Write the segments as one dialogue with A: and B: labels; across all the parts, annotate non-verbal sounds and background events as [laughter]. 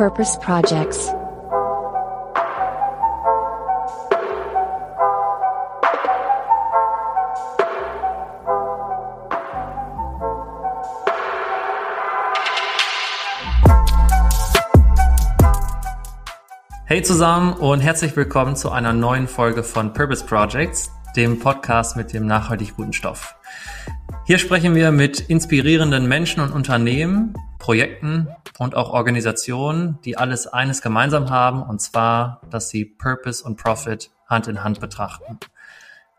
A: Purpose Projects.
B: Hey zusammen und herzlich willkommen zu einer neuen Folge von Purpose Projects, dem Podcast mit dem nachhaltig guten Stoff. Hier sprechen wir mit inspirierenden Menschen und Unternehmen, Projekten und auch Organisationen, die alles eines gemeinsam haben, und zwar, dass sie Purpose und Profit Hand in Hand betrachten.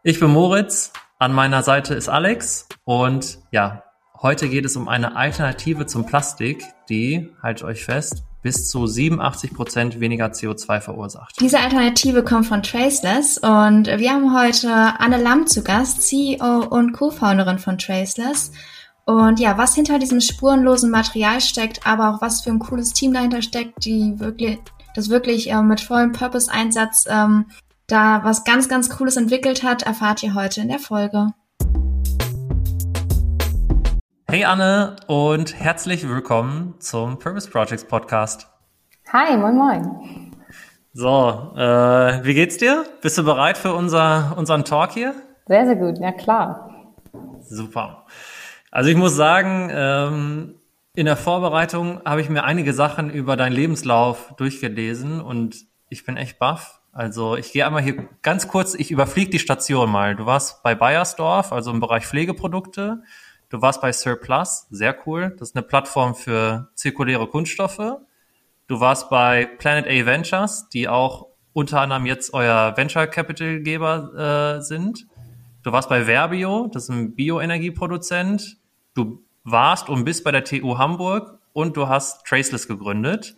B: Ich bin Moritz, an meiner Seite ist Alex und ja, heute geht es um eine Alternative zum Plastik, die, haltet euch fest, bis zu 87 Prozent weniger CO2 verursacht.
C: Diese Alternative kommt von Traceless und wir haben heute Anne Lamm zu Gast, CEO und Co-Founderin von Traceless. Und ja, was hinter diesem spurenlosen Material steckt, aber auch was für ein cooles Team dahinter steckt, die wirklich, das wirklich äh, mit vollem Purpose-Einsatz ähm, da was ganz, ganz Cooles entwickelt hat, erfahrt ihr heute in der Folge.
B: Hey Anne und herzlich willkommen zum Purpose Projects Podcast.
D: Hi, moin moin.
B: So, äh, wie geht's dir? Bist du bereit für unser, unseren Talk hier?
D: Sehr, sehr gut, ja klar.
B: Super. Also ich muss sagen, ähm, in der Vorbereitung habe ich mir einige Sachen über deinen Lebenslauf durchgelesen und ich bin echt baff. Also ich gehe einmal hier ganz kurz, ich überfliege die Station mal. Du warst bei Bayersdorf, also im Bereich Pflegeprodukte. Du warst bei Surplus, sehr cool. Das ist eine Plattform für zirkuläre Kunststoffe. Du warst bei Planet A Ventures, die auch unter anderem jetzt euer Venture Capital Geber äh, sind. Du warst bei Verbio, das ist ein Bioenergieproduzent. Du warst und bist bei der TU Hamburg und du hast Traceless gegründet.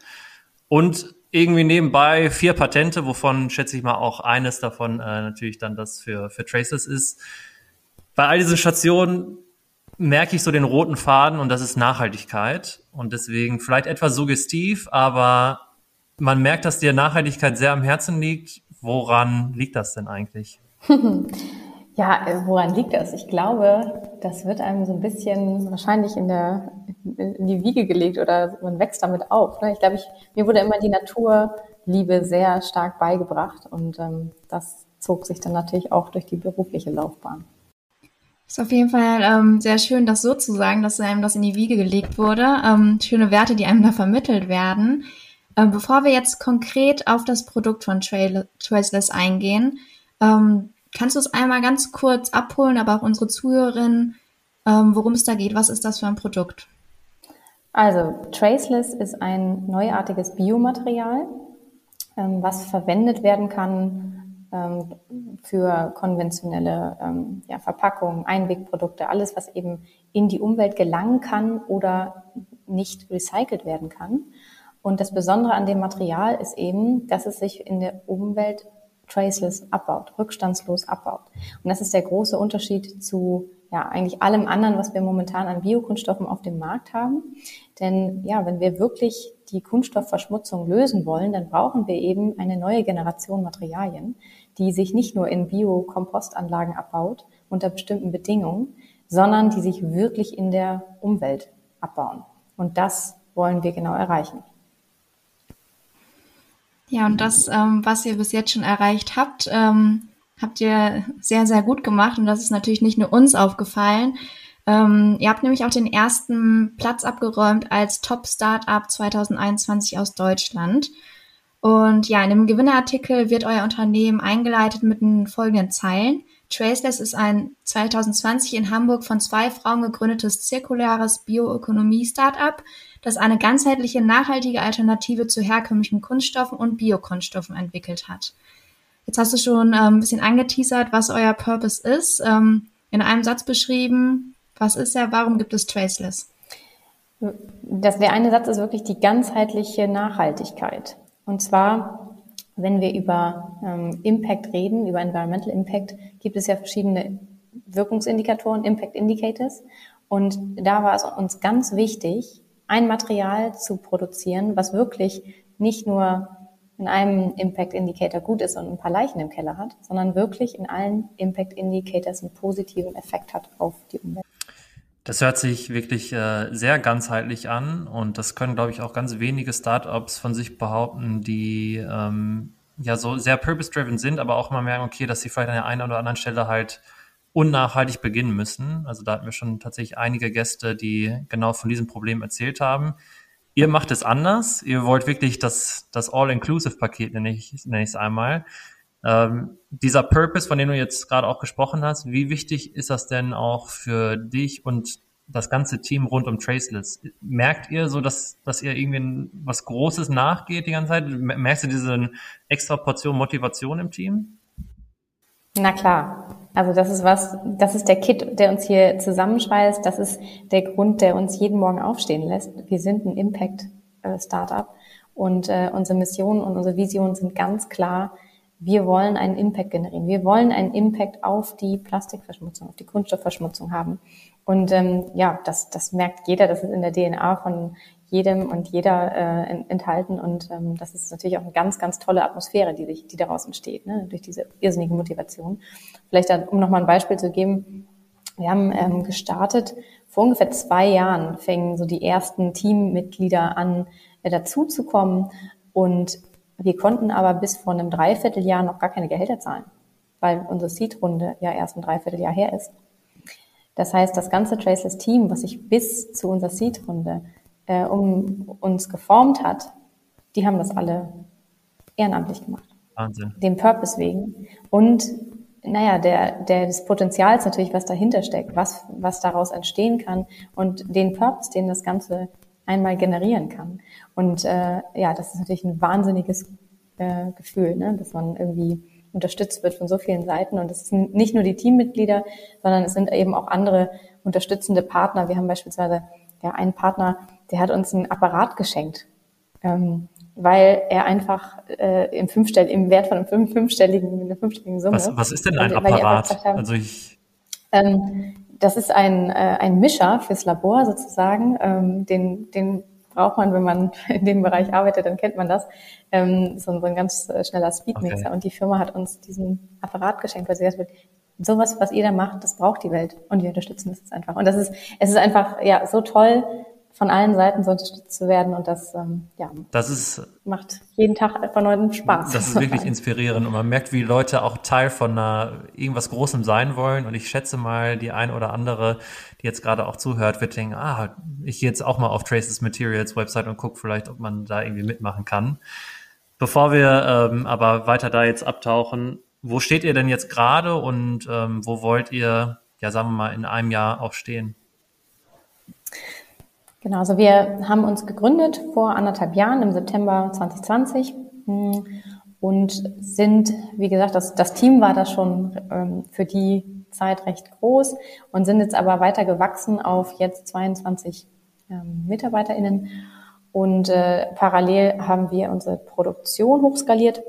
B: Und irgendwie nebenbei vier Patente, wovon schätze ich mal auch eines davon äh, natürlich dann das für, für Traceless ist. Bei all diesen Stationen merke ich so den roten Faden und das ist Nachhaltigkeit. Und deswegen vielleicht etwas suggestiv, aber man merkt, dass dir Nachhaltigkeit sehr am Herzen liegt. Woran liegt das denn eigentlich? [laughs]
D: Ja, äh, woran liegt das? Ich glaube, das wird einem so ein bisschen wahrscheinlich in, der, in die Wiege gelegt oder man wächst damit auf. Ne? Ich glaube, ich, mir wurde immer die Naturliebe sehr stark beigebracht und ähm, das zog sich dann natürlich auch durch die berufliche Laufbahn.
C: Ist auf jeden Fall ähm, sehr schön, das so zu sagen, dass einem das in die Wiege gelegt wurde. Ähm, schöne Werte, die einem da vermittelt werden. Ähm, bevor wir jetzt konkret auf das Produkt von Trail Traceless eingehen, ähm, kannst du es einmal ganz kurz abholen, aber auch unsere Zuhörerinnen, ähm, worum es da geht? Was ist das für ein Produkt?
D: Also Traceless ist ein neuartiges Biomaterial, ähm, was verwendet werden kann ähm, für konventionelle ähm, ja, Verpackungen, Einwegprodukte, alles, was eben in die Umwelt gelangen kann oder nicht recycelt werden kann. Und das Besondere an dem Material ist eben, dass es sich in der Umwelt traceless abbaut, rückstandslos abbaut. Und das ist der große Unterschied zu ja, eigentlich allem anderen, was wir momentan an Biokunststoffen auf dem Markt haben. Denn ja, wenn wir wirklich die Kunststoffverschmutzung lösen wollen, dann brauchen wir eben eine neue Generation Materialien, die sich nicht nur in Biokompostanlagen abbaut unter bestimmten Bedingungen, sondern die sich wirklich in der Umwelt abbauen. Und das wollen wir genau erreichen.
C: Ja, und das, ähm, was ihr bis jetzt schon erreicht habt, ähm, habt ihr sehr, sehr gut gemacht. Und das ist natürlich nicht nur uns aufgefallen. Ähm, ihr habt nämlich auch den ersten Platz abgeräumt als Top Startup 2021 aus Deutschland. Und ja, in dem Gewinnerartikel wird euer Unternehmen eingeleitet mit den folgenden Zeilen. Traceless ist ein 2020 in Hamburg von zwei Frauen gegründetes zirkulares Bioökonomie-Startup, das eine ganzheitliche, nachhaltige Alternative zu herkömmlichen Kunststoffen und Biokunststoffen entwickelt hat. Jetzt hast du schon ähm, ein bisschen angeteasert, was euer Purpose ist. Ähm, in einem Satz beschrieben, was ist er, warum gibt es Traceless?
D: Das, der eine Satz ist wirklich die ganzheitliche Nachhaltigkeit. Und zwar, wenn wir über ähm, Impact reden, über Environmental Impact, gibt es ja verschiedene Wirkungsindikatoren, Impact Indicators. Und da war es uns ganz wichtig, ein Material zu produzieren, was wirklich nicht nur in einem Impact Indicator gut ist und ein paar Leichen im Keller hat, sondern wirklich in allen Impact Indicators einen positiven Effekt hat auf die Umwelt.
B: Das hört sich wirklich äh, sehr ganzheitlich an und das können, glaube ich, auch ganz wenige Startups von sich behaupten, die ähm, ja so sehr purpose-driven sind, aber auch immer merken, okay, dass sie vielleicht an der einen oder anderen Stelle halt unnachhaltig beginnen müssen. Also da hatten wir schon tatsächlich einige Gäste, die genau von diesem Problem erzählt haben. Ihr macht es anders. Ihr wollt wirklich das, das All-Inclusive-Paket, nenne ich es nenne einmal. Ähm, dieser Purpose, von dem du jetzt gerade auch gesprochen hast, wie wichtig ist das denn auch für dich und das ganze Team rund um Traceless? Merkt ihr so, dass, dass ihr irgendwie was Großes nachgeht die ganze Zeit? Merkst du diese extra Portion Motivation im Team?
D: Na klar. Also das ist was, das ist der Kit, der uns hier zusammenschweißt. Das ist der Grund, der uns jeden Morgen aufstehen lässt. Wir sind ein Impact-Startup und äh, unsere Mission und unsere Vision sind ganz klar. Wir wollen einen Impact generieren. Wir wollen einen Impact auf die Plastikverschmutzung, auf die Kunststoffverschmutzung haben. Und ähm, ja, das, das merkt jeder. Das ist in der DNA von jedem und jeder äh, enthalten. Und ähm, das ist natürlich auch eine ganz, ganz tolle Atmosphäre, die, sich, die daraus entsteht, ne? durch diese irrsinnige Motivation. Vielleicht, dann, um nochmal ein Beispiel zu geben, wir haben ähm, gestartet, vor ungefähr zwei Jahren fängen so die ersten Teammitglieder an, äh, dazuzukommen. Und wir konnten aber bis vor einem Dreivierteljahr noch gar keine Gehälter zahlen, weil unsere Seed-Runde ja erst ein Dreivierteljahr her ist. Das heißt, das ganze Traceless-Team, was sich bis zu unserer Seed-Runde äh, um uns geformt hat, die haben das alle ehrenamtlich gemacht.
B: Wahnsinn.
D: Dem Purpose wegen. Und naja, der, der des Potenzials natürlich, was dahinter steckt, was, was daraus entstehen kann und den Purpose, den das Ganze einmal generieren kann. Und äh, ja, das ist natürlich ein wahnsinniges äh, Gefühl, ne? dass man irgendwie unterstützt wird von so vielen Seiten. Und es sind nicht nur die Teammitglieder, sondern es sind eben auch andere unterstützende Partner. Wir haben beispielsweise ja einen Partner, der hat uns ein Apparat geschenkt, ähm, weil er einfach äh, im, Fünfstell im Wert von einem fünf, fünfstelligen, einer fünfstelligen Summe.
B: Was, was ist denn ein Apparat?
D: Haben, also ich ähm, das ist ein, äh, ein Mischer fürs Labor sozusagen. Ähm, den, den braucht man, wenn man [laughs] in dem Bereich arbeitet, dann kennt man das. Ähm, so, so ein ganz äh, schneller Speedmixer. Okay. Und die Firma hat uns diesen Apparat geschenkt, weil sie gesagt hat, sowas, was ihr da macht, das braucht die Welt. Und wir unterstützen das jetzt einfach. Und das ist, es ist einfach, ja, so toll, von allen Seiten so unterstützt zu werden und das, ähm, ja,
B: das ist,
D: macht jeden Tag von neuem Spaß.
B: Das ist wirklich [laughs] inspirierend und man merkt, wie Leute auch Teil von einer, irgendwas Großem sein wollen und ich schätze mal, die ein oder andere, die jetzt gerade auch zuhört, wird denken, ah, ich gehe jetzt auch mal auf Traces Materials Website und gucke vielleicht, ob man da irgendwie mitmachen kann. Bevor wir ähm, aber weiter da jetzt abtauchen, wo steht ihr denn jetzt gerade und ähm, wo wollt ihr, ja sagen wir mal, in einem Jahr auch stehen?
D: Genau, also wir haben uns gegründet vor anderthalb Jahren im September 2020 hm, und sind, wie gesagt, das, das Team war da schon ähm, für die Zeit recht groß und sind jetzt aber weiter gewachsen auf jetzt 22 ähm, MitarbeiterInnen. Und äh, parallel haben wir unsere Produktion hochskaliert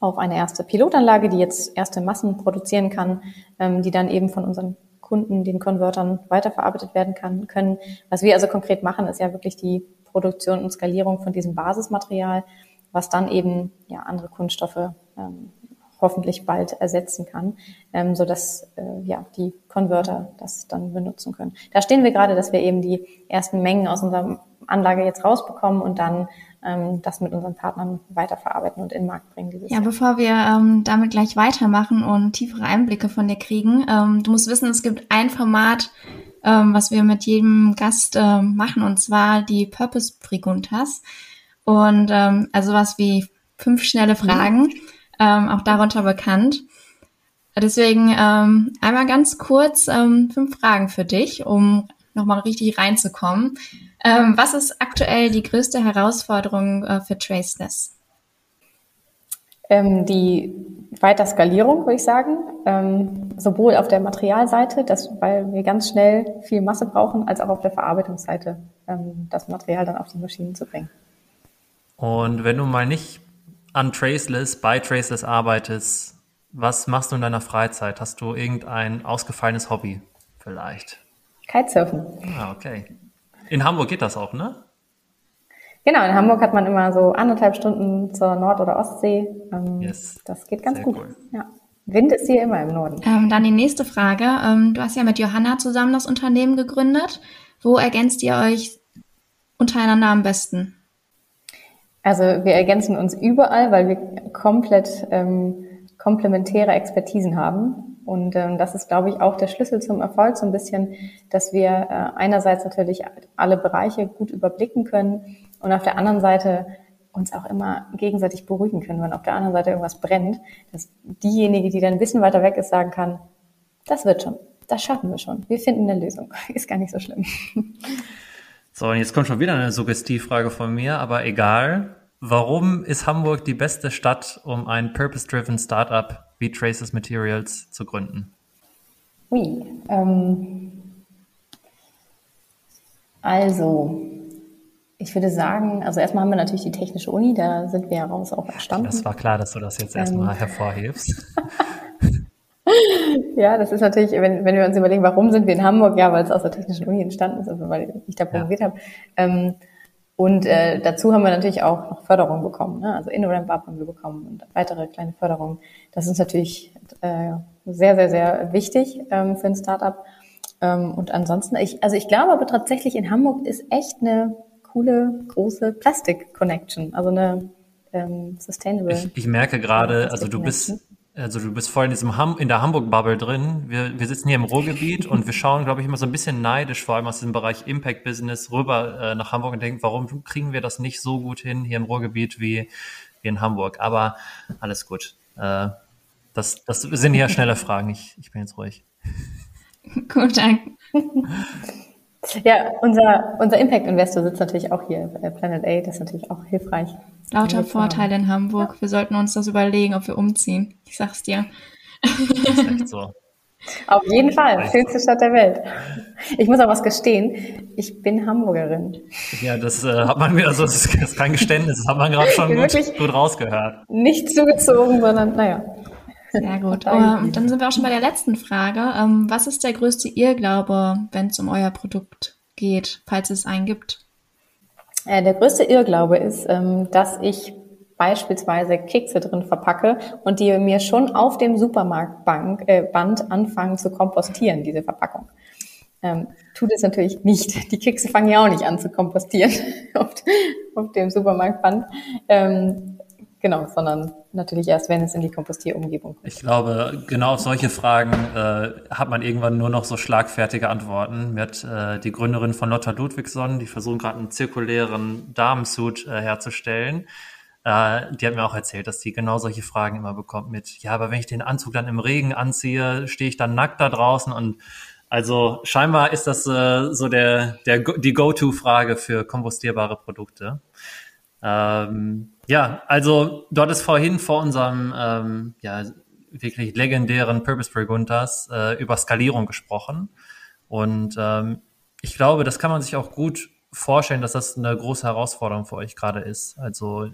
D: auf eine erste Pilotanlage, die jetzt erste Massen produzieren kann, ähm, die dann eben von unseren Kunden, den Konvertern weiterverarbeitet werden kann, können. Was wir also konkret machen, ist ja wirklich die Produktion und Skalierung von diesem Basismaterial, was dann eben ja andere Kunststoffe ähm, hoffentlich bald ersetzen kann, ähm, so dass äh, ja die Konverter das dann benutzen können. Da stehen wir gerade, dass wir eben die ersten Mengen aus unserer Anlage jetzt rausbekommen und dann ähm, das mit unseren Partnern weiterverarbeiten und in den Markt bringen.
C: Ja, Jahr. bevor wir ähm, damit gleich weitermachen und tiefere Einblicke von dir kriegen, ähm, du musst wissen, es gibt ein Format, ähm, was wir mit jedem Gast ähm, machen, und zwar die Purpose Preguntas. Und ähm, also was wie fünf schnelle Fragen, ähm, auch darunter bekannt. Deswegen ähm, einmal ganz kurz ähm, fünf Fragen für dich, um nochmal richtig reinzukommen. Ähm, was ist aktuell die größte Herausforderung äh, für Traceless?
D: Ähm, die Weiterskalierung, würde ich sagen, ähm, sowohl auf der Materialseite, dass, weil wir ganz schnell viel Masse brauchen, als auch auf der Verarbeitungsseite, ähm, das Material dann auf die Maschinen zu bringen.
B: Und wenn du mal nicht an Traceless, bei Traceless arbeitest, was machst du in deiner Freizeit? Hast du irgendein ausgefallenes Hobby vielleicht?
D: Kitesurfen.
B: Ah, okay. In Hamburg geht das auch, ne?
D: Genau, in Hamburg hat man immer so anderthalb Stunden zur Nord- oder Ostsee. Ähm, yes. Das geht ganz
B: Sehr
D: gut.
B: Cool.
D: Ja. Wind ist hier immer im Norden.
C: Ähm, dann die nächste Frage. Ähm, du hast ja mit Johanna zusammen das Unternehmen gegründet. Wo ergänzt ihr euch untereinander am besten?
D: Also wir ergänzen uns überall, weil wir komplett ähm, komplementäre Expertisen haben. Und ähm, das ist, glaube ich, auch der Schlüssel zum Erfolg, so ein bisschen, dass wir äh, einerseits natürlich alle Bereiche gut überblicken können und auf der anderen Seite uns auch immer gegenseitig beruhigen können, wenn auf der anderen Seite irgendwas brennt, dass diejenige, die dann ein bisschen weiter weg ist, sagen kann, das wird schon, das schaffen wir schon, wir finden eine Lösung, [laughs] ist gar nicht so schlimm.
B: So, und jetzt kommt schon wieder eine Suggestivfrage von mir, aber egal. Warum ist Hamburg die beste Stadt, um ein purpose-driven Startup Traces Materials zu gründen?
D: Ui, ähm, also, ich würde sagen, also erstmal haben wir natürlich die Technische Uni, da sind wir heraus auch entstanden.
B: Das war klar, dass du das jetzt erstmal ähm. hervorhebst. [laughs]
D: ja, das ist natürlich, wenn, wenn wir uns überlegen, warum sind wir in Hamburg? Ja, weil es aus der Technischen Uni entstanden ist, also weil ich da promoviert ja. habe. Ähm, und äh, dazu haben wir natürlich auch noch Förderung bekommen, ne? also InnoRamp Up haben wir bekommen und weitere kleine Förderungen. Das ist natürlich äh, sehr, sehr, sehr wichtig ähm, für ein Startup. Ähm, und ansonsten, ich, also ich glaube aber tatsächlich in Hamburg ist echt eine coole, große Plastik-Connection, also eine ähm, sustainable.
B: Ich, ich merke gerade, also du bist, also du bist voll in diesem Ham in der Hamburg-Bubble drin. Wir, wir sitzen hier im Ruhrgebiet und wir schauen, glaube ich, immer so ein bisschen neidisch, vor allem aus dem Bereich Impact-Business, rüber äh, nach Hamburg und denken, warum kriegen wir das nicht so gut hin hier im Ruhrgebiet wie, wie in Hamburg? Aber alles gut. Äh, das, das sind ja schnelle Fragen. Ich, ich bin jetzt ruhig. [laughs]
C: Gut, danke.
D: Ja, unser, unser Impact-Investor sitzt natürlich auch hier, bei Planet A, das ist natürlich auch hilfreich.
C: Lauter Vorteile in Hamburg. Wir sollten uns das überlegen, ob wir umziehen. Ich sag's dir.
B: Das ist echt so. [laughs]
D: Auf jeden Fall, schönste Stadt der Welt. Ich muss auch was gestehen, ich bin Hamburgerin.
B: Ja, das äh, hat man wieder, also das ist kein Geständnis, das hat man gerade schon gut, gut rausgehört.
D: Nicht zugezogen, sondern naja.
C: Sehr gut. [laughs] Um, dann sind wir auch schon bei der letzten Frage. Ähm, was ist der größte Irrglaube, wenn es um euer Produkt geht, falls es einen gibt?
D: Äh, der größte Irrglaube ist, ähm, dass ich beispielsweise Kekse drin verpacke und die mir schon auf dem Supermarktband äh, anfangen zu kompostieren, diese Verpackung. Ähm, tut es natürlich nicht. Die Kekse fangen ja auch nicht an zu kompostieren [laughs] auf, auf dem Supermarktband. Ähm, Genau, sondern natürlich erst, wenn es in die Kompostierumgebung kommt.
B: Ich glaube, genau auf solche Fragen äh, hat man irgendwann nur noch so schlagfertige Antworten. Mir hat äh, die Gründerin von Lotta Ludwigsson, die versuchen gerade einen zirkulären Damensuit äh, herzustellen. Äh, die hat mir auch erzählt, dass die genau solche Fragen immer bekommt mit, ja, aber wenn ich den Anzug dann im Regen anziehe, stehe ich dann nackt da draußen und also scheinbar ist das äh, so der, der die Go-To-Frage für kompostierbare Produkte. Ähm, ja, also du hattest vorhin vor unserem ähm, ja, wirklich legendären Purpose Preguntas äh, über Skalierung gesprochen. Und ähm, ich glaube, das kann man sich auch gut vorstellen, dass das eine große Herausforderung für euch gerade ist. Also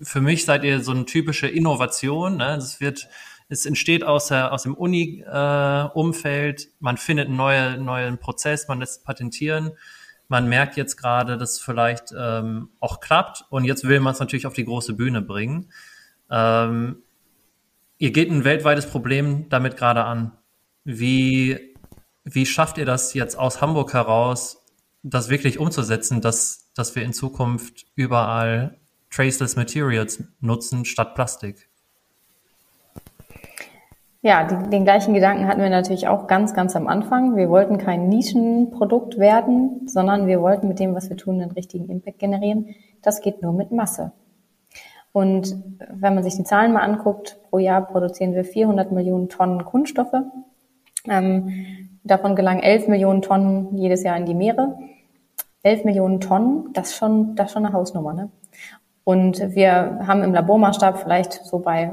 B: für mich seid ihr so eine typische Innovation. Ne? Es wird, es entsteht aus, der, aus dem Uni-Umfeld. Äh, man findet einen neuen, neuen Prozess, man lässt patentieren man merkt jetzt gerade, dass es vielleicht ähm, auch klappt und jetzt will man es natürlich auf die große Bühne bringen. Ähm, ihr geht ein weltweites Problem damit gerade an. Wie, wie schafft ihr das jetzt aus Hamburg heraus, das wirklich umzusetzen, dass, dass wir in Zukunft überall traceless Materials nutzen statt Plastik?
D: Ja, die, den gleichen Gedanken hatten wir natürlich auch ganz, ganz am Anfang. Wir wollten kein Nischenprodukt werden, sondern wir wollten mit dem, was wir tun, einen richtigen Impact generieren. Das geht nur mit Masse. Und wenn man sich die Zahlen mal anguckt, pro Jahr produzieren wir 400 Millionen Tonnen Kunststoffe. Ähm, davon gelangen 11 Millionen Tonnen jedes Jahr in die Meere. 11 Millionen Tonnen, das schon, das schon eine Hausnummer. Ne? Und wir haben im Labormaßstab vielleicht so bei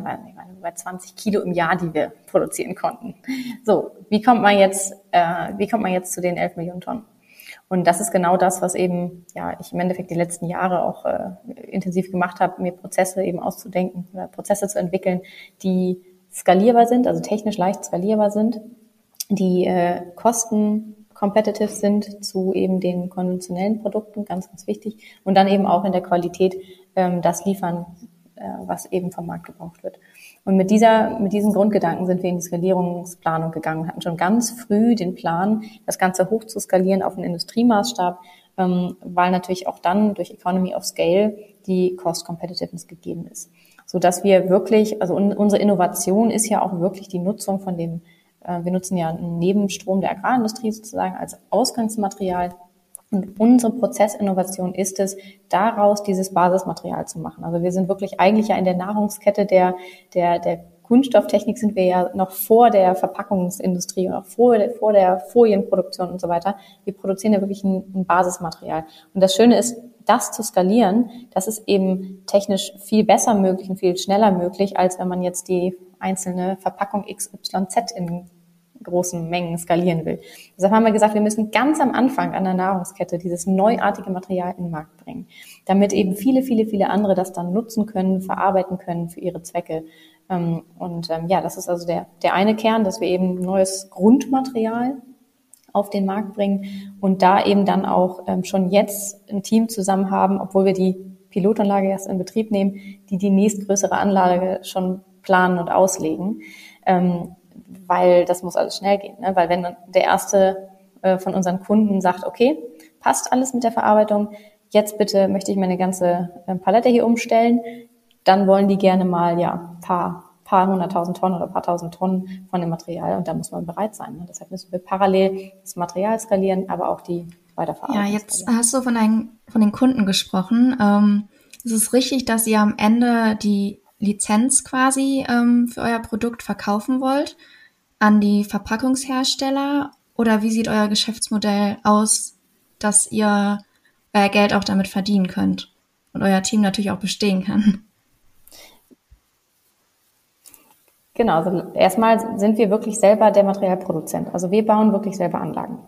D: bei 20 Kilo im Jahr, die wir produzieren konnten. So, wie kommt man jetzt, äh, wie kommt man jetzt zu den 11 Millionen Tonnen? Und das ist genau das, was eben, ja, ich im Endeffekt die letzten Jahre auch äh, intensiv gemacht habe, mir Prozesse eben auszudenken oder Prozesse zu entwickeln, die skalierbar sind, also technisch leicht skalierbar sind, die äh, kosten competitive sind zu eben den konventionellen Produkten, ganz, ganz wichtig, und dann eben auch in der Qualität ähm, das liefern, äh, was eben vom Markt gebraucht wird. Und mit dieser, mit diesen Grundgedanken sind wir in die Skalierungsplanung gegangen hatten schon ganz früh den Plan, das Ganze hoch zu skalieren auf einen Industriemaßstab, ähm, weil natürlich auch dann durch Economy of Scale die Cost Competitiveness gegeben ist. So dass wir wirklich, also unsere Innovation ist ja auch wirklich die Nutzung von dem, äh, wir nutzen ja einen Nebenstrom der Agrarindustrie sozusagen als Ausgangsmaterial und unsere Prozessinnovation ist es, daraus dieses Basismaterial zu machen. Also wir sind wirklich eigentlich ja in der Nahrungskette der, der, der Kunststofftechnik sind wir ja noch vor der Verpackungsindustrie und auch vor der, vor der Folienproduktion und so weiter. Wir produzieren ja wirklich ein, ein Basismaterial. Und das Schöne ist, das zu skalieren, das ist eben technisch viel besser möglich und viel schneller möglich, als wenn man jetzt die einzelne Verpackung XYZ in großen Mengen skalieren will. Deshalb haben wir gesagt, wir müssen ganz am Anfang an der Nahrungskette dieses neuartige Material in den Markt bringen, damit eben viele, viele, viele andere das dann nutzen können, verarbeiten können für ihre Zwecke. Ähm, und ähm, ja, das ist also der, der eine Kern, dass wir eben neues Grundmaterial auf den Markt bringen und da eben dann auch ähm, schon jetzt ein Team zusammen haben, obwohl wir die Pilotanlage erst in Betrieb nehmen, die die nächstgrößere Anlage schon planen und auslegen weil das muss alles schnell gehen. Ne? Weil wenn der erste äh, von unseren Kunden sagt, okay, passt alles mit der Verarbeitung, jetzt bitte möchte ich meine ganze äh, Palette hier umstellen, dann wollen die gerne mal ja paar paar hunderttausend Tonnen oder paar tausend Tonnen von dem Material und da muss man bereit sein. Ne? Deshalb müssen wir parallel das Material skalieren, aber auch die Weiterverarbeitung.
C: Ja, jetzt skalieren. hast du von, einen, von den Kunden gesprochen. Ähm, ist es richtig, dass ihr am Ende die Lizenz quasi ähm, für euer Produkt verkaufen wollt? An die Verpackungshersteller oder wie sieht euer Geschäftsmodell aus, dass ihr euer Geld auch damit verdienen könnt und euer Team natürlich auch bestehen kann?
D: Genau, also erstmal sind wir wirklich selber der Materialproduzent. Also wir bauen wirklich selber Anlagen.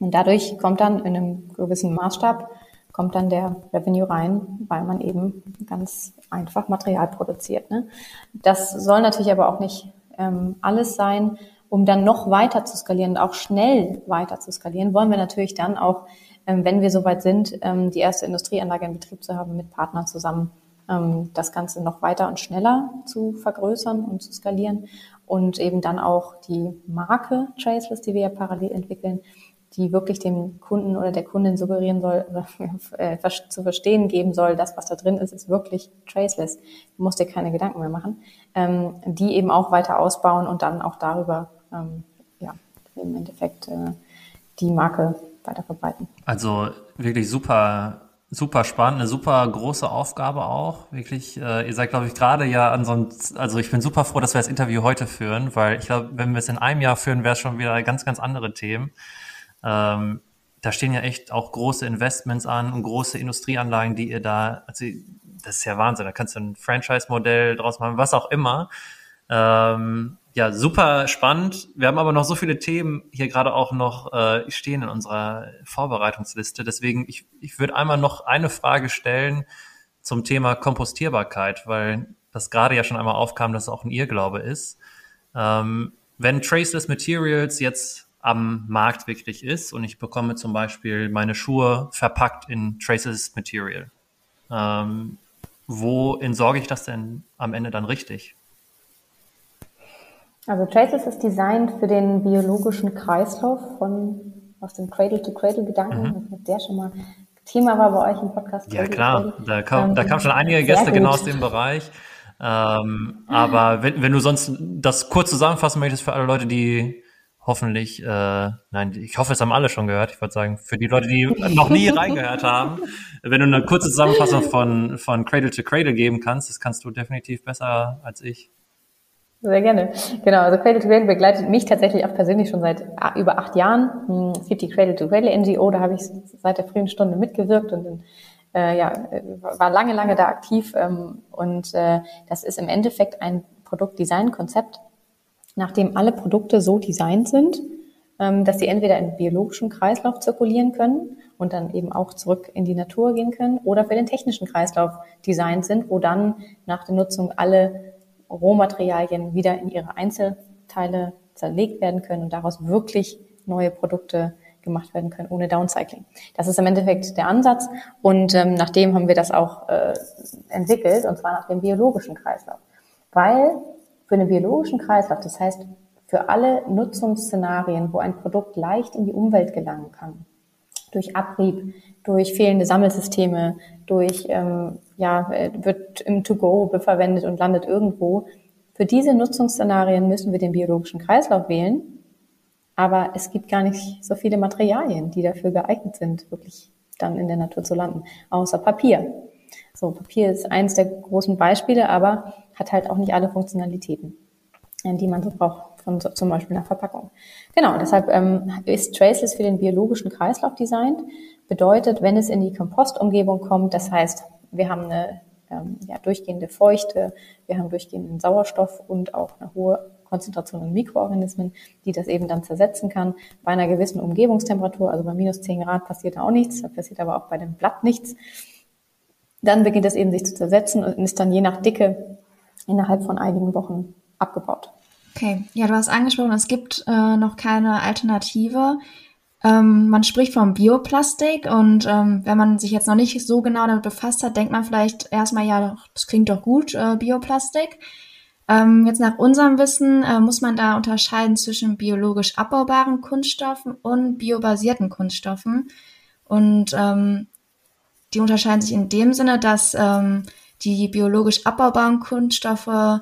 D: Und dadurch kommt dann in einem gewissen Maßstab, kommt dann der Revenue rein, weil man eben ganz einfach Material produziert. Ne? Das soll natürlich aber auch nicht ähm, alles sein, um dann noch weiter zu skalieren, auch schnell weiter zu skalieren, wollen wir natürlich dann auch, ähm, wenn wir soweit sind, ähm, die erste Industrieanlage in Betrieb zu haben, mit Partnern zusammen ähm, das Ganze noch weiter und schneller zu vergrößern und zu skalieren und eben dann auch die Marke Traceless, die wir ja parallel entwickeln, die wirklich dem Kunden oder der Kundin suggerieren soll [laughs] oder äh, zu verstehen geben soll, das, was da drin ist, ist wirklich traceless. Du musst dir keine Gedanken mehr machen. Ähm, die eben auch weiter ausbauen und dann auch darüber ähm, ja, im Endeffekt äh, die Marke weiter verbreiten.
B: Also wirklich super super spannend, eine super große Aufgabe auch. Wirklich, äh, ihr seid, glaube ich, gerade ja an so einem, also ich bin super froh, dass wir das Interview heute führen, weil ich glaube, wenn wir es in einem Jahr führen, wäre es schon wieder ganz, ganz andere Themen. Ähm, da stehen ja echt auch große Investments an und große Industrieanlagen, die ihr da, also das ist ja Wahnsinn, da kannst du ein Franchise-Modell draus machen, was auch immer. Ähm, ja, super spannend. Wir haben aber noch so viele Themen hier gerade auch noch äh, stehen in unserer Vorbereitungsliste. Deswegen, ich, ich würde einmal noch eine Frage stellen zum Thema Kompostierbarkeit, weil das gerade ja schon einmal aufkam, dass es auch ein Irrglaube ist. Ähm, wenn Traceless Materials jetzt am Markt wirklich ist und ich bekomme zum Beispiel meine Schuhe verpackt in Traces Material. Ähm, wo entsorge ich das denn am Ende dann richtig?
D: Also Traces ist designt für den biologischen Kreislauf von aus dem Cradle-to-Cradle-Gedanken. Mhm. Der schon mal Thema war bei euch im Podcast.
B: Ja klar, da kam, ähm, da kamen schon einige Gäste genau aus dem Bereich. Ähm, aber wenn, wenn du sonst das kurz zusammenfassen möchtest für alle Leute, die hoffentlich, äh, nein, ich hoffe, es haben alle schon gehört. Ich würde sagen, für die Leute, die noch nie reingehört haben, wenn du eine kurze Zusammenfassung von, von Cradle to Cradle geben kannst, das kannst du definitiv besser als ich.
D: Sehr gerne. Genau, also Cradle to Cradle begleitet mich tatsächlich auch persönlich schon seit über acht Jahren. Hm, es gibt die Cradle to Cradle NGO, da habe ich seit der frühen Stunde mitgewirkt und äh, ja, war lange, lange da aktiv. Ähm, und äh, das ist im Endeffekt ein Produktdesign-Konzept, nachdem alle Produkte so designt sind, ähm, dass sie entweder im biologischen Kreislauf zirkulieren können und dann eben auch zurück in die Natur gehen können oder für den technischen Kreislauf designt sind, wo dann nach der Nutzung alle Rohmaterialien wieder in ihre Einzelteile zerlegt werden können und daraus wirklich neue Produkte gemacht werden können ohne Downcycling. Das ist im Endeffekt der Ansatz und ähm, nach haben wir das auch äh, entwickelt und zwar nach dem biologischen Kreislauf. Weil für den biologischen Kreislauf, das heißt für alle Nutzungsszenarien, wo ein Produkt leicht in die Umwelt gelangen kann, durch Abrieb, durch fehlende Sammelsysteme, durch ähm, ja wird im To-Go verwendet und landet irgendwo. Für diese Nutzungsszenarien müssen wir den biologischen Kreislauf wählen, aber es gibt gar nicht so viele Materialien, die dafür geeignet sind, wirklich dann in der Natur zu landen, außer Papier. So, Papier ist eines der großen Beispiele, aber hat halt auch nicht alle Funktionalitäten, die man so braucht, von zum Beispiel einer Verpackung. Genau, deshalb ähm, ist Traceless für den biologischen Kreislauf designt. Bedeutet, wenn es in die Kompostumgebung kommt, das heißt, wir haben eine ähm, ja, durchgehende Feuchte, wir haben durchgehenden Sauerstoff und auch eine hohe Konzentration an Mikroorganismen, die das eben dann zersetzen kann. Bei einer gewissen Umgebungstemperatur, also bei minus 10 Grad passiert auch nichts, da passiert aber auch bei dem Blatt nichts. Dann beginnt es eben sich zu zersetzen und ist dann je nach Dicke innerhalb von einigen Wochen abgebaut.
C: Okay, ja, du hast angesprochen, es gibt äh, noch keine Alternative. Ähm, man spricht vom Bioplastik und ähm, wenn man sich jetzt noch nicht so genau damit befasst hat, denkt man vielleicht erstmal, ja, das klingt doch gut, äh, Bioplastik. Ähm, jetzt nach unserem Wissen äh, muss man da unterscheiden zwischen biologisch abbaubaren Kunststoffen und biobasierten Kunststoffen. Und ähm, die unterscheiden sich in dem Sinne, dass ähm, die biologisch abbaubaren Kunststoffe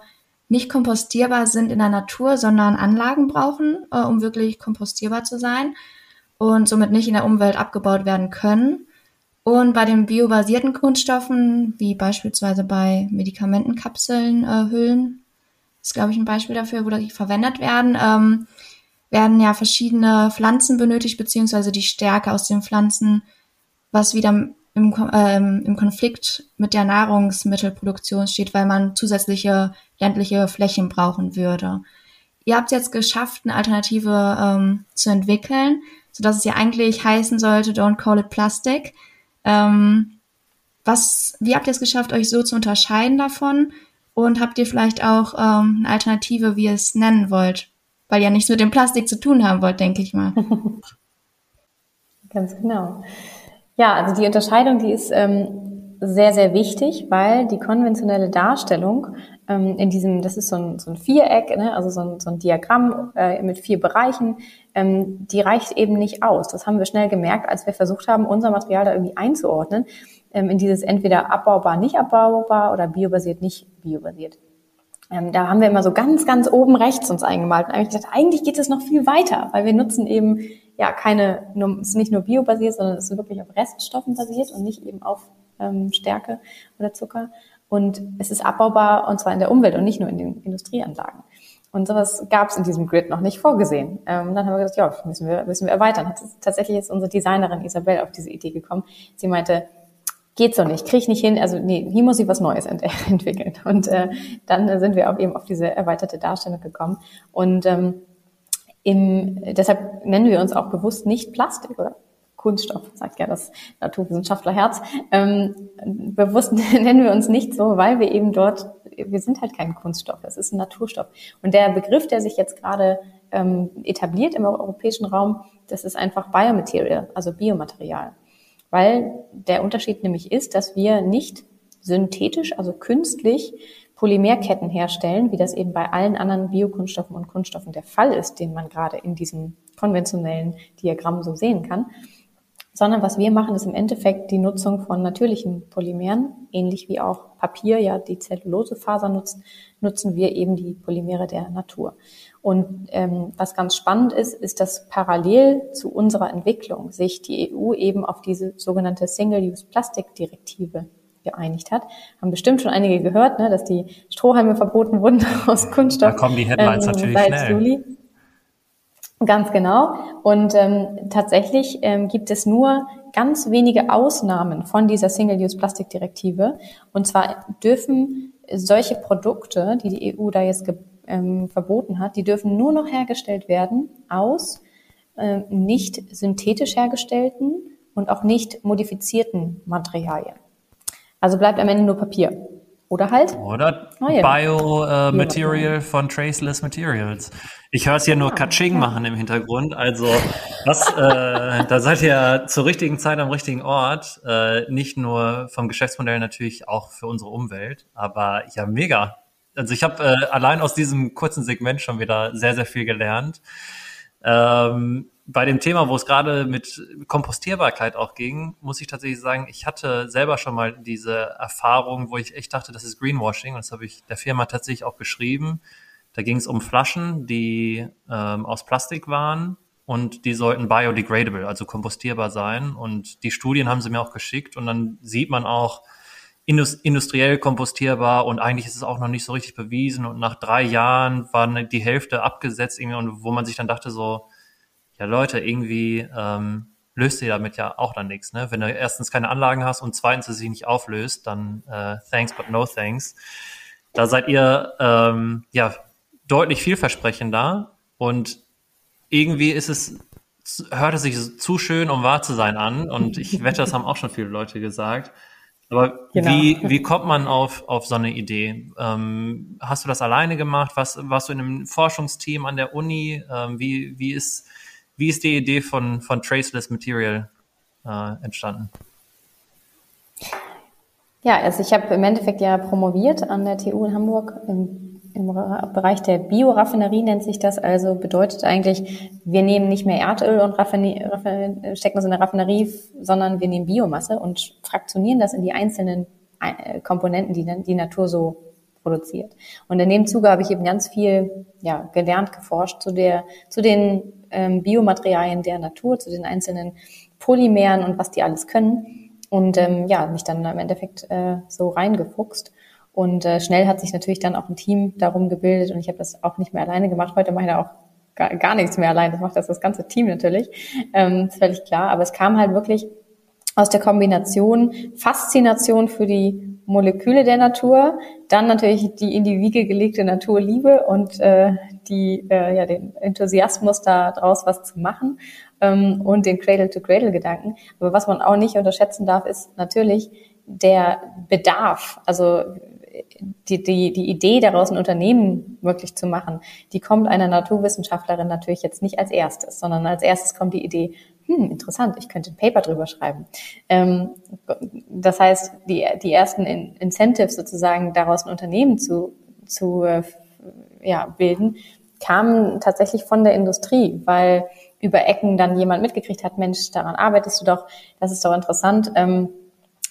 C: nicht kompostierbar sind in der Natur, sondern Anlagen brauchen, äh, um wirklich kompostierbar zu sein und somit nicht in der Umwelt abgebaut werden können. Und bei den biobasierten Kunststoffen, wie beispielsweise bei Medikamentenkapseln, äh, Hüllen, ist glaube ich ein Beispiel dafür, wo die verwendet werden, ähm, werden ja verschiedene Pflanzen benötigt, beziehungsweise die Stärke aus den Pflanzen, was wieder im, ähm, im Konflikt mit der Nahrungsmittelproduktion steht, weil man zusätzliche ländliche Flächen brauchen würde. Ihr habt jetzt geschafft, eine Alternative ähm, zu entwickeln, sodass es ja eigentlich heißen sollte, don't call it plastic. Ähm, was, wie habt ihr es geschafft, euch so zu unterscheiden davon? Und habt ihr vielleicht auch ähm, eine Alternative, wie ihr es nennen wollt? Weil ihr nichts mit dem Plastik zu tun haben wollt, denke ich mal. [laughs]
D: Ganz genau. Ja, also die Unterscheidung, die ist ähm, sehr, sehr wichtig, weil die konventionelle Darstellung ähm, in diesem, das ist so ein, so ein Viereck, ne, also so ein, so ein Diagramm äh, mit vier Bereichen, ähm, die reicht eben nicht aus. Das haben wir schnell gemerkt, als wir versucht haben, unser Material da irgendwie einzuordnen ähm, in dieses entweder abbaubar, nicht abbaubar oder biobasiert, nicht biobasiert. Ähm, da haben wir immer so ganz, ganz oben rechts uns eingemalt und eigentlich gedacht, eigentlich geht es noch viel weiter, weil wir nutzen eben ja keine, nur, es ist nicht nur biobasiert, sondern es ist wirklich auf Reststoffen basiert und nicht eben auf ähm, Stärke oder Zucker. Und es ist abbaubar und zwar in der Umwelt und nicht nur in den Industrieanlagen. Und sowas gab es in diesem Grid noch nicht vorgesehen. Ähm, dann haben wir gesagt, ja, müssen wir, müssen wir erweitern. Hat tatsächlich ist unsere Designerin Isabel auf diese Idee gekommen. Sie meinte, geht so nicht, kriege ich nicht hin, also nee, hier muss ich was Neues ent [laughs] entwickeln. Und äh, dann sind wir auch eben auf diese erweiterte Darstellung gekommen. Und ähm, im, deshalb nennen wir uns auch bewusst nicht Plastik oder Kunststoff, sagt ja das Naturwissenschaftlerherz. Ähm, bewusst [laughs] nennen wir uns nicht so, weil wir eben dort, wir sind halt kein Kunststoff, es ist ein Naturstoff. Und der Begriff, der sich jetzt gerade ähm, etabliert im europäischen Raum, das ist einfach Biomaterial, also Biomaterial. Weil der Unterschied nämlich ist, dass wir nicht synthetisch, also künstlich Polymerketten herstellen, wie das eben bei allen anderen Biokunststoffen und Kunststoffen der Fall ist, den man gerade in diesem konventionellen Diagramm so sehen kann, sondern was wir machen, ist im Endeffekt die Nutzung von natürlichen Polymeren, ähnlich wie auch Papier ja die Zellulosefaser nutzt, nutzen wir eben die Polymere der Natur. Und ähm, was ganz spannend ist, ist, dass parallel zu unserer Entwicklung sich die EU eben auf diese sogenannte Single-Use-Plastik-Direktive geeinigt hat. Haben bestimmt schon einige gehört, ne, dass die Strohhalme verboten wurden [laughs] aus Kunststoff. Da
B: kommen die Headlines ähm, natürlich seit schnell. Juli.
D: Ganz genau. Und ähm, tatsächlich ähm, gibt es nur ganz wenige Ausnahmen von dieser Single-Use-Plastik-Direktive. Und zwar dürfen solche Produkte, die die EU da jetzt ähm, verboten hat, die dürfen nur noch hergestellt werden aus äh, nicht synthetisch hergestellten und auch nicht modifizierten Materialien. Also bleibt am Ende nur Papier. Oder halt?
B: Oder Biomaterial äh, von Traceless Materials. Ich höre es hier nur ah, Katsching machen im Hintergrund. Also was, äh, da seid ihr zur richtigen Zeit am richtigen Ort. Äh, nicht nur vom Geschäftsmodell natürlich auch für unsere Umwelt. Aber ja, mega. Also ich habe äh, allein aus diesem kurzen Segment schon wieder sehr, sehr viel gelernt. Ähm, bei dem Thema, wo es gerade mit Kompostierbarkeit auch ging, muss ich tatsächlich sagen, ich hatte selber schon mal diese Erfahrung, wo ich echt dachte, das ist Greenwashing. Und das habe ich der Firma tatsächlich auch geschrieben. Da ging es um Flaschen, die ähm, aus Plastik waren und die sollten biodegradable, also kompostierbar sein. Und die Studien haben sie mir auch geschickt und dann sieht man auch, industriell kompostierbar und eigentlich ist es auch noch nicht so richtig bewiesen und nach drei Jahren war die Hälfte abgesetzt irgendwie und wo man sich dann dachte so, ja Leute, irgendwie ähm, löst ihr damit ja auch dann nichts. Ne? Wenn du erstens keine Anlagen hast und zweitens es sich nicht auflöst, dann äh, thanks but no thanks. Da seid ihr ähm, ja deutlich vielversprechender und irgendwie ist es hört es sich zu schön, um wahr zu sein an und ich wette, das haben auch schon viele Leute gesagt. Aber genau. wie, wie kommt man auf, auf so eine Idee? Ähm, hast du das alleine gemacht? Was, warst du in einem Forschungsteam an der Uni? Ähm, wie, wie ist wie ist die Idee von, von Traceless Material äh, entstanden?
D: Ja, also ich habe im Endeffekt ja promoviert an der TU in Hamburg im, im Bereich der Bioraffinerie nennt sich das. Also bedeutet eigentlich, wir nehmen nicht mehr Erdöl und stecken das in der Raffinerie, sondern wir nehmen Biomasse und fraktionieren das in die einzelnen äh, Komponenten, die die Natur so produziert. Und in dem Zuge habe ich eben ganz viel ja, gelernt, geforscht zu der, zu den ähm, Biomaterialien der Natur, zu den einzelnen Polymeren und was die alles können. Und ähm, ja, mich dann im Endeffekt äh, so reingefuchst. Und äh, schnell hat sich natürlich dann auch ein Team darum gebildet und ich habe das auch nicht mehr alleine gemacht. Heute mache ich da auch gar, gar nichts mehr allein. Das macht das das ganze Team natürlich. Ähm, ist völlig klar. Aber es kam halt wirklich aus der Kombination Faszination für die Moleküle der Natur, dann natürlich die in die Wiege gelegte Naturliebe und äh, die äh, ja den Enthusiasmus daraus was zu machen ähm, und den Cradle-to-Cradle-Gedanken. Aber was man auch nicht unterschätzen darf, ist natürlich der Bedarf. Also die, die, die Idee daraus ein Unternehmen wirklich zu machen, die kommt einer Naturwissenschaftlerin natürlich jetzt nicht als erstes, sondern als erstes kommt die Idee, hm, interessant, ich könnte ein Paper drüber schreiben. Ähm, das heißt, die, die ersten In Incentives sozusagen daraus ein Unternehmen zu, zu äh, ja, bilden, kamen tatsächlich von der Industrie, weil über Ecken dann jemand mitgekriegt hat, Mensch, daran arbeitest du doch, das ist doch interessant. Ähm,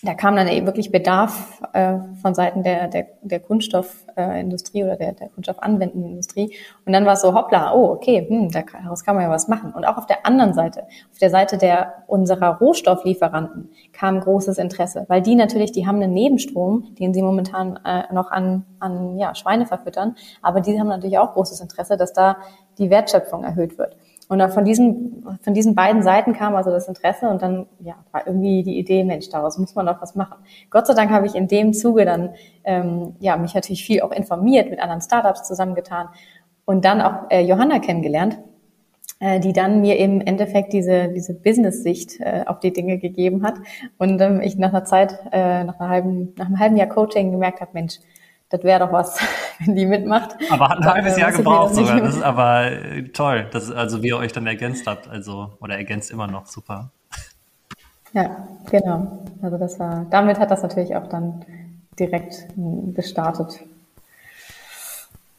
D: da kam dann eben wirklich Bedarf äh, von Seiten der, der, der Kunststoffindustrie äh, oder der, der Kunststoffanwendenden Industrie. Und dann war es so, hoppla, oh, okay, hm, daraus kann man ja was machen. Und auch auf der anderen Seite, auf der Seite der unserer Rohstofflieferanten kam großes Interesse, weil die natürlich, die haben einen Nebenstrom, den sie momentan äh, noch an, an ja, Schweine verfüttern, aber die haben natürlich auch großes Interesse, dass da die Wertschöpfung erhöht wird. Und von diesen, von diesen beiden Seiten kam also das Interesse und dann ja, war irgendwie die Idee, Mensch, daraus muss man doch was machen. Gott sei Dank habe ich in dem Zuge dann ähm, ja, mich natürlich viel auch informiert, mit anderen Startups zusammengetan und dann auch äh, Johanna kennengelernt, äh, die dann mir im Endeffekt diese, diese Business-Sicht äh, auf die Dinge gegeben hat. Und ähm, ich nach einer Zeit, äh, nach, einer halben, nach einem halben Jahr Coaching gemerkt habe, Mensch, das wäre doch was, [laughs] wenn die mitmacht.
B: Aber hat ein halbes Jahr gebraucht sogar. Das ist aber äh, toll, dass, also wie ihr euch dann ergänzt habt, also oder ergänzt immer noch, super.
D: Ja, genau. Also das war, damit hat das natürlich auch dann direkt hm, gestartet.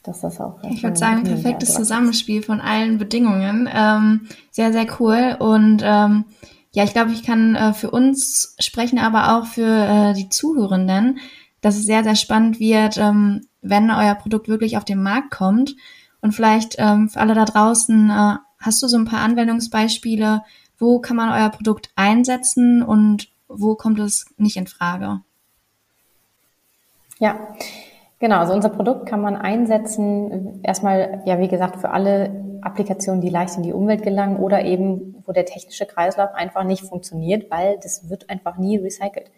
C: Dass das auch ich würde sagen, perfektes Zusammenspiel von allen Bedingungen. Ähm, sehr, sehr cool. Und ähm, ja, ich glaube, ich kann äh, für uns sprechen, aber auch für äh, die Zuhörenden dass es sehr, sehr spannend wird, ähm, wenn euer Produkt wirklich auf den Markt kommt. Und vielleicht ähm, für alle da draußen, äh, hast du so ein paar Anwendungsbeispiele, wo kann man euer Produkt einsetzen und wo kommt es nicht in Frage?
D: Ja, genau. Also unser Produkt kann man einsetzen, erstmal, ja, wie gesagt, für alle Applikationen, die leicht in die Umwelt gelangen oder eben, wo der technische Kreislauf einfach nicht funktioniert, weil das wird einfach nie recycelt.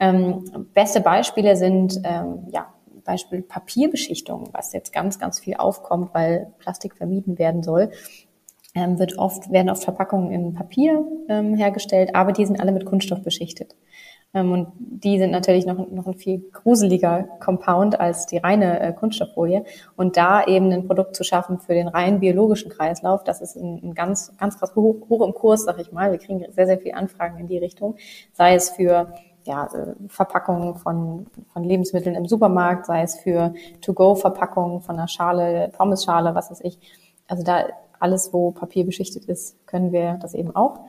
D: Ähm, beste Beispiele sind ähm, ja Beispiel Papierbeschichtung, was jetzt ganz, ganz viel aufkommt, weil Plastik vermieden werden soll. Ähm, wird oft, werden oft Verpackungen in Papier ähm, hergestellt, aber die sind alle mit Kunststoff beschichtet. Ähm, und die sind natürlich noch, noch ein viel gruseliger Compound als die reine äh, Kunststofffolie. Und da eben ein Produkt zu schaffen für den rein biologischen Kreislauf, das ist ein, ein ganz, ganz krass hoch, hoch im Kurs, sag ich mal. Wir kriegen sehr, sehr viele Anfragen in die Richtung. Sei es für ja, äh, Verpackungen von, von Lebensmitteln im Supermarkt, sei es für To-Go-Verpackungen von einer Schale, Pommesschale, was weiß ich. Also da alles, wo Papier beschichtet ist, können wir das eben auch.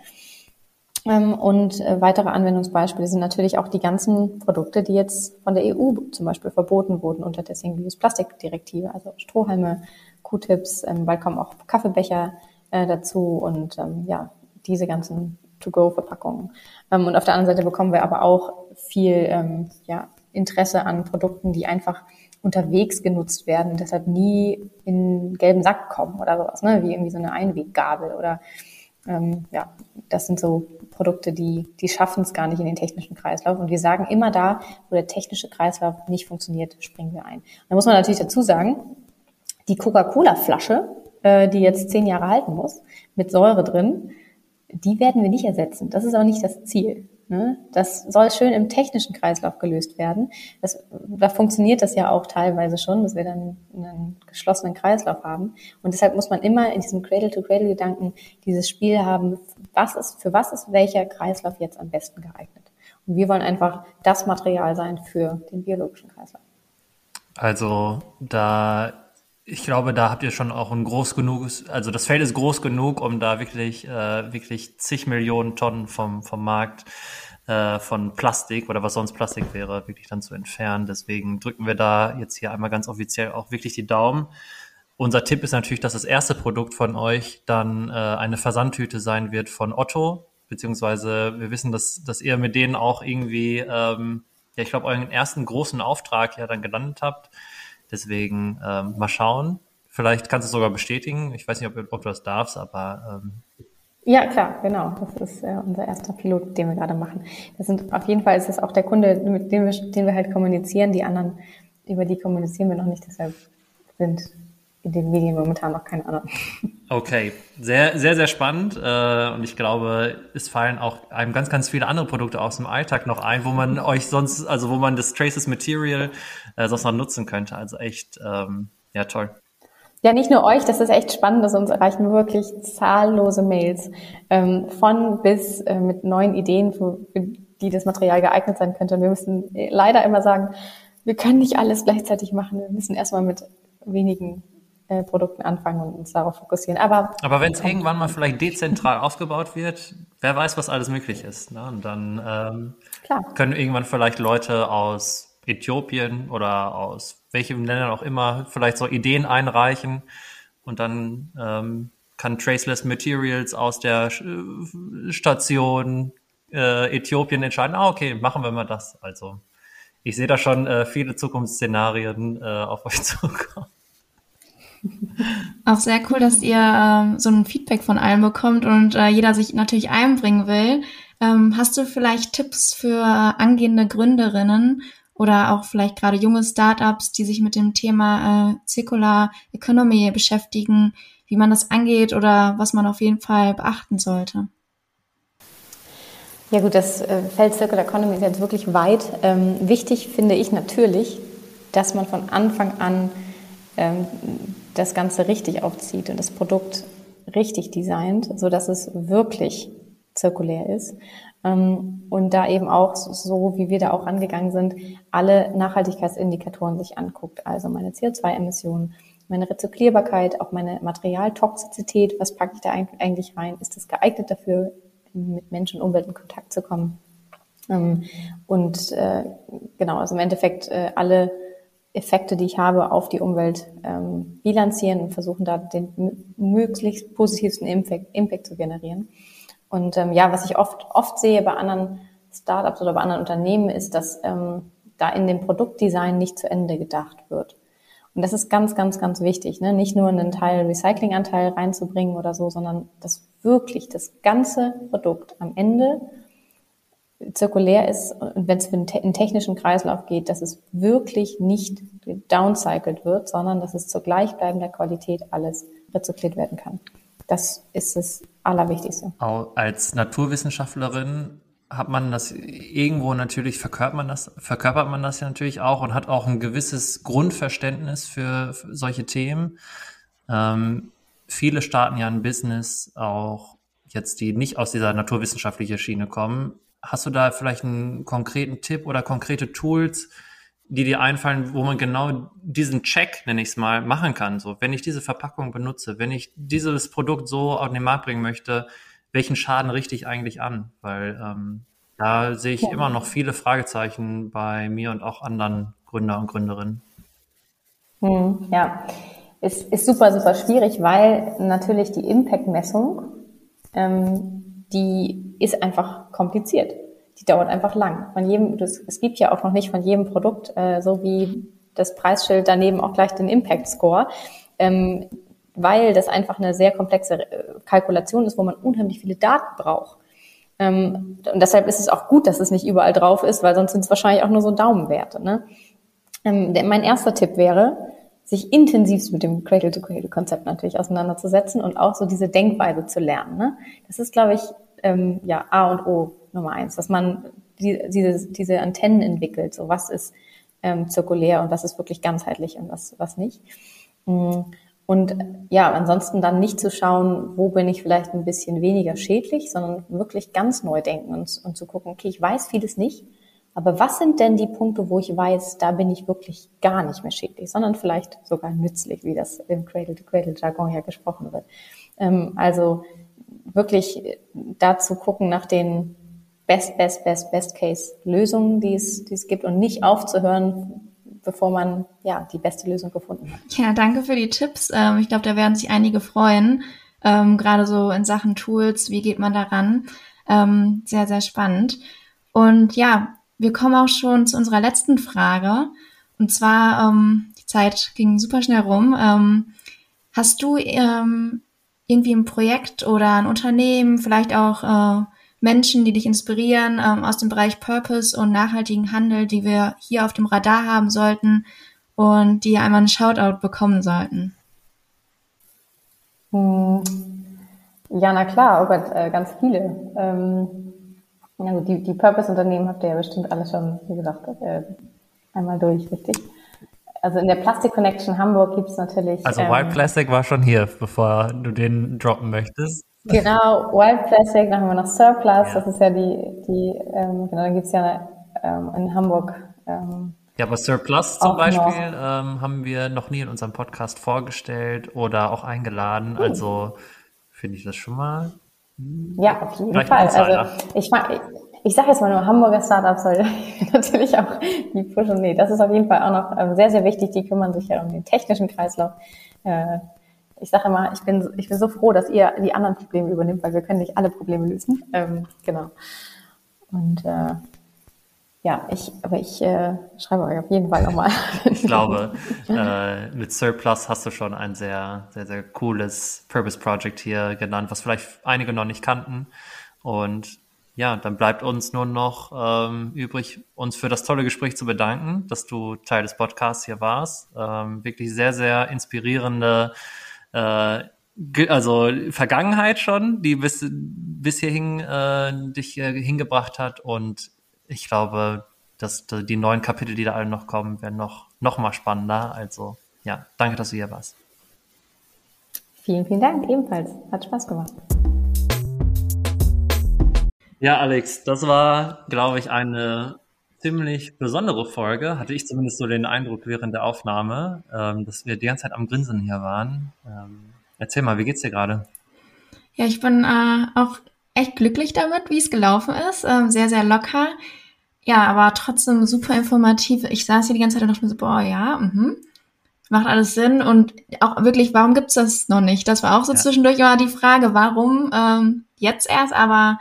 D: Ähm, und äh, weitere Anwendungsbeispiele sind natürlich auch die ganzen Produkte, die jetzt von der EU zum Beispiel verboten wurden unter der Single-Use-Plastik-Direktive, also Strohhalme, Q-Tips, ähm, bald kommen auch Kaffeebecher äh, dazu und ähm, ja, diese ganzen To-Go-Verpackungen. und auf der anderen Seite bekommen wir aber auch viel ja, Interesse an Produkten, die einfach unterwegs genutzt werden und deshalb nie in gelben Sack kommen oder sowas, ne? wie irgendwie so eine Einweggabel oder ähm, ja, das sind so Produkte, die, die schaffen es gar nicht in den technischen Kreislauf. Und wir sagen immer da, wo der technische Kreislauf nicht funktioniert, springen wir ein. Da muss man natürlich dazu sagen, die Coca-Cola-Flasche, äh, die jetzt zehn Jahre halten muss, mit Säure drin, die werden wir nicht ersetzen. Das ist auch nicht das Ziel. Ne? Das soll schön im technischen Kreislauf gelöst werden. Das, da funktioniert das ja auch teilweise schon, dass wir dann einen geschlossenen Kreislauf haben. Und deshalb muss man immer in diesem Cradle-to-Cradle-Gedanken dieses Spiel haben, was ist, für was ist welcher Kreislauf jetzt am besten geeignet. Und wir wollen einfach das Material sein für den biologischen Kreislauf.
B: Also da ich glaube, da habt ihr schon auch ein groß genug, also das Feld ist groß genug, um da wirklich, äh, wirklich zig Millionen Tonnen vom, vom Markt äh, von Plastik oder was sonst Plastik wäre, wirklich dann zu entfernen. Deswegen drücken wir da jetzt hier einmal ganz offiziell auch wirklich die Daumen. Unser Tipp ist natürlich, dass das erste Produkt von euch dann äh, eine Versandtüte sein wird von Otto, beziehungsweise wir wissen, dass, dass ihr mit denen auch irgendwie, ähm, ja, ich glaube, euren ersten großen Auftrag ja dann gelandet habt. Deswegen ähm, mal schauen. Vielleicht kannst du es sogar bestätigen. Ich weiß nicht, ob, ob du das darfst, aber ähm,
D: ja, klar, genau. Das ist äh, unser erster Pilot, den wir gerade machen. Das sind auf jeden Fall ist es auch der Kunde, mit dem wir, den wir halt kommunizieren. Die anderen, über die kommunizieren wir noch nicht, deshalb sind in den Medien momentan noch keine anderen.
B: Okay, sehr, sehr, sehr spannend. Äh, und ich glaube, es fallen auch einem ganz, ganz viele andere Produkte aus dem Alltag noch ein, wo man euch sonst, also wo man das Traces Material äh, sonst noch nutzen könnte. Also echt, ähm, ja, toll.
D: Ja, nicht nur euch, das ist echt spannend, dass uns erreichen wirklich zahllose Mails ähm, von bis äh, mit neuen Ideen, für, für die das Material geeignet sein könnte. Und wir müssen leider immer sagen, wir können nicht alles gleichzeitig machen. Wir müssen erstmal mit wenigen äh, Produkten anfangen und uns darauf fokussieren. Aber,
B: Aber wenn es irgendwann mal vielleicht dezentral aufgebaut wird, wer weiß, was alles möglich ist. Ne? Und dann ähm, können irgendwann vielleicht Leute aus Äthiopien oder aus welchen Ländern auch immer vielleicht so Ideen einreichen und dann ähm, kann Traceless Materials aus der Station äh, Äthiopien entscheiden, ah, okay, machen wir mal das. Also ich sehe da schon äh, viele Zukunftsszenarien äh, auf euch [laughs] zukommen.
C: Auch sehr cool, dass ihr ähm, so ein Feedback von allen bekommt und äh, jeder sich natürlich einbringen will. Ähm, hast du vielleicht Tipps für angehende Gründerinnen oder auch vielleicht gerade junge Startups, die sich mit dem Thema äh, Circular Economy beschäftigen, wie man das angeht oder was man auf jeden Fall beachten sollte?
D: Ja gut, das äh, Feld Circular Economy ist jetzt wirklich weit. Ähm, wichtig finde ich natürlich, dass man von Anfang an ähm, das Ganze richtig aufzieht und das Produkt richtig designt, so dass es wirklich zirkulär ist. Ähm, und da eben auch so, wie wir da auch angegangen sind, alle Nachhaltigkeitsindikatoren sich anguckt. Also meine CO2-Emissionen, meine Rezyklierbarkeit, auch meine Materialtoxizität, was packe ich da eigentlich rein? Ist es geeignet dafür, mit Menschen und Umwelt in Kontakt zu kommen? Ähm, und äh, genau, also im Endeffekt äh, alle Effekte, die ich habe auf die Umwelt, ähm, bilanzieren und versuchen da den möglichst positivsten Impact, Impact zu generieren. Und ähm, ja, was ich oft, oft sehe bei anderen Startups oder bei anderen Unternehmen ist, dass ähm, da in dem Produktdesign nicht zu Ende gedacht wird. Und das ist ganz, ganz, ganz wichtig, ne? nicht nur einen Teil Recyclinganteil reinzubringen oder so, sondern dass wirklich das ganze Produkt am Ende zirkulär ist und wenn es für einen technischen Kreislauf geht, dass es wirklich nicht downcycled wird, sondern dass es zur gleichbleibender Qualität alles rezykliert werden kann. Das ist das Allerwichtigste.
B: Als Naturwissenschaftlerin hat man das irgendwo natürlich, verkörpert man das, verkörpert man das ja natürlich auch und hat auch ein gewisses Grundverständnis für, für solche Themen. Ähm, viele starten ja ein Business auch jetzt, die nicht aus dieser naturwissenschaftlichen Schiene kommen. Hast du da vielleicht einen konkreten Tipp oder konkrete Tools, die dir einfallen, wo man genau diesen Check, nenne ich es mal, machen kann? So, wenn ich diese Verpackung benutze, wenn ich dieses Produkt so auf den Markt bringen möchte, welchen Schaden richte ich eigentlich an? Weil ähm, da sehe ich ja. immer noch viele Fragezeichen bei mir und auch anderen Gründer und Gründerinnen.
D: Hm, ja, ist, ist super, super schwierig, weil natürlich die Impact-Messung, ähm, die ist einfach kompliziert. Die dauert einfach lang. Von jedem, das, es gibt ja auch noch nicht von jedem Produkt, äh, so wie das Preisschild daneben auch gleich den Impact-Score. Ähm, weil das einfach eine sehr komplexe äh, Kalkulation ist, wo man unheimlich viele Daten braucht. Ähm, und deshalb ist es auch gut, dass es nicht überall drauf ist, weil sonst sind es wahrscheinlich auch nur so Daumenwerte. Ne? Ähm, der, mein erster Tipp wäre, sich intensiv mit dem Cradle-to-Cradle-Konzept natürlich auseinanderzusetzen und auch so diese Denkweise zu lernen. Ne? Das ist, glaube ich, ähm, ja A und O Nummer eins, dass man die, diese, diese Antennen entwickelt. So was ist ähm, zirkulär und was ist wirklich ganzheitlich und was, was nicht. Mm. Und ja, ansonsten dann nicht zu schauen, wo bin ich vielleicht ein bisschen weniger schädlich, sondern wirklich ganz neu denken und, und zu gucken, okay, ich weiß vieles nicht, aber was sind denn die Punkte, wo ich weiß, da bin ich wirklich gar nicht mehr schädlich, sondern vielleicht sogar nützlich, wie das im Cradle-to-Cradle-Jargon ja gesprochen wird. Ähm, also wirklich da zu gucken nach den Best, Best, Best, Best Case Lösungen, die es, die es gibt und nicht aufzuhören, bevor man ja die beste Lösung gefunden hat.
C: Ja, danke für die Tipps. Ähm, ich glaube, da werden sich einige freuen, ähm, gerade so in Sachen Tools. Wie geht man daran? Ähm, sehr, sehr spannend. Und ja, wir kommen auch schon zu unserer letzten Frage. Und zwar, die Zeit ging super schnell rum. Hast du irgendwie ein Projekt oder ein Unternehmen, vielleicht auch äh, Menschen, die dich inspirieren ähm, aus dem Bereich Purpose und nachhaltigen Handel, die wir hier auf dem Radar haben sollten und die einmal einen Shoutout bekommen sollten?
D: Hm. Ja, na klar, oh Gott, äh, ganz viele. Ähm, ja, die, die Purpose-Unternehmen habt ihr ja bestimmt alle schon, wie gesagt, äh, einmal durch, richtig? Also in der Plastic Connection Hamburg gibt es natürlich.
B: Also Wild ähm, Plastic war schon hier, bevor du den droppen möchtest.
D: Genau, Wild Plastic, dann haben wir noch Surplus, ja. das ist ja die, die ähm, genau, dann gibt's ja ähm, in Hamburg. Ähm,
B: ja, aber Surplus zum Beispiel ähm, haben wir noch nie in unserem Podcast vorgestellt oder auch eingeladen. Hm. Also finde ich das schon mal.
D: Ja, auf jeden Fall. Also ich, ich, sage jetzt mal nur Hamburger Startups, weil [laughs] natürlich auch die pushen. Nee, das ist auf jeden Fall auch noch ähm, sehr, sehr wichtig. Die kümmern sich ja um den technischen Kreislauf. Äh, ich sage immer, ich bin, ich bin so froh, dass ihr die anderen Probleme übernimmt, weil wir können nicht alle Probleme lösen. Ähm, genau. Und äh, ja, ich, aber ich äh, schreibe euch auf jeden Fall nochmal. [laughs]
B: ich glaube, [laughs] äh, mit Surplus hast du schon ein sehr, sehr, sehr cooles Purpose Project hier genannt, was vielleicht einige noch nicht kannten. Und ja, dann bleibt uns nur noch ähm, übrig, uns für das tolle Gespräch zu bedanken, dass du Teil des Podcasts hier warst. Ähm, wirklich sehr, sehr inspirierende äh, also Vergangenheit schon, die bis, bis hierhin äh, dich äh, hingebracht hat. Und ich glaube, dass die neuen Kapitel, die da alle noch kommen, werden noch, noch mal spannender. Also ja, danke, dass du hier warst.
D: Vielen, vielen Dank, ebenfalls. Hat Spaß gemacht.
B: Ja, Alex, das war, glaube ich, eine ziemlich besondere Folge, hatte ich zumindest so den Eindruck während der Aufnahme, ähm, dass wir die ganze Zeit am Grinsen hier waren. Ähm, erzähl mal, wie geht's dir gerade?
C: Ja, ich bin äh, auch echt glücklich damit, wie es gelaufen ist. Ähm, sehr, sehr locker. Ja, aber trotzdem super informativ. Ich saß hier die ganze Zeit und dachte mir so, boah, ja, mhm. Macht alles Sinn. Und auch wirklich, warum gibt's das noch nicht? Das war auch so ja. zwischendurch immer die Frage, warum ähm, jetzt erst, aber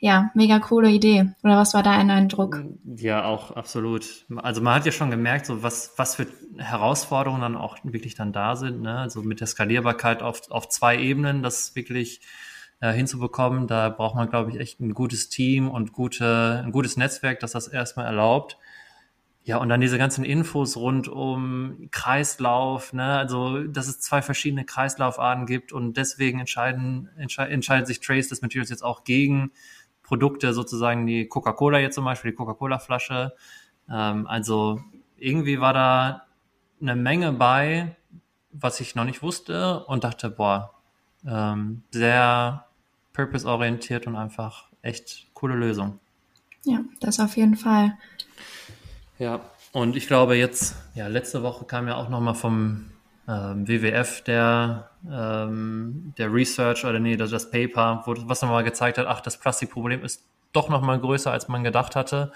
C: ja, mega coole Idee. Oder was war dein Eindruck?
B: Ja, auch absolut. Also man hat ja schon gemerkt, so was, was für Herausforderungen dann auch wirklich dann da sind. Ne? Also mit der Skalierbarkeit auf, auf zwei Ebenen, das wirklich äh, hinzubekommen. Da braucht man, glaube ich, echt ein gutes Team und gute, ein gutes Netzwerk, das das erstmal erlaubt. Ja, und dann diese ganzen Infos rund um Kreislauf, ne, also dass es zwei verschiedene Kreislaufarten gibt und deswegen entscheiden, entscheidet sich Trace des Materials jetzt auch gegen Produkte sozusagen, die Coca-Cola jetzt zum Beispiel, die Coca-Cola-Flasche. Ähm, also irgendwie war da eine Menge bei, was ich noch nicht wusste und dachte, boah, ähm, sehr purpose-orientiert und einfach echt coole Lösung.
C: Ja, das auf jeden Fall.
B: Ja, und ich glaube jetzt, ja, letzte Woche kam ja auch nochmal vom ähm, WWF der, ähm, der Research oder nee, das, das Paper, wo, was nochmal gezeigt hat, ach, das Plastikproblem ist doch nochmal größer, als man gedacht hatte.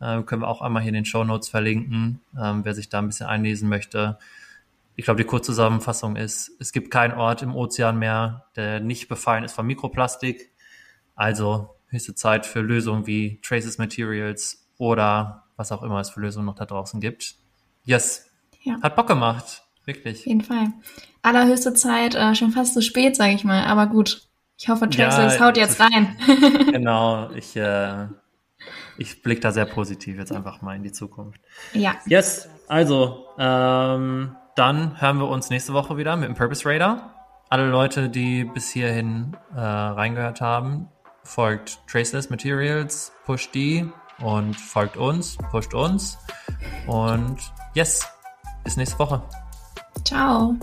B: Ähm, können wir auch einmal hier in den Show Notes verlinken, ähm, wer sich da ein bisschen einlesen möchte. Ich glaube, die Kurzzusammenfassung ist, es gibt keinen Ort im Ozean mehr, der nicht befallen ist von Mikroplastik. Also höchste Zeit für Lösungen wie Traces Materials oder was auch immer es für Lösungen noch da draußen gibt. Yes. Ja. Hat Bock gemacht. Wirklich.
C: Auf jeden Fall. Allerhöchste Zeit, äh, schon fast zu spät, sage ich mal. Aber gut. Ich hoffe, Traces ja, haut jetzt rein. [laughs]
B: genau. Ich, äh, ich blicke da sehr positiv jetzt einfach mal in die Zukunft.
C: Ja.
B: Yes. Also, ähm, dann hören wir uns nächste Woche wieder mit dem Purpose Radar. Alle Leute, die bis hierhin äh, reingehört haben, folgt Traceless Materials, pusht die und folgt uns, pusht uns. Und yes, bis nächste Woche.
C: Ciao.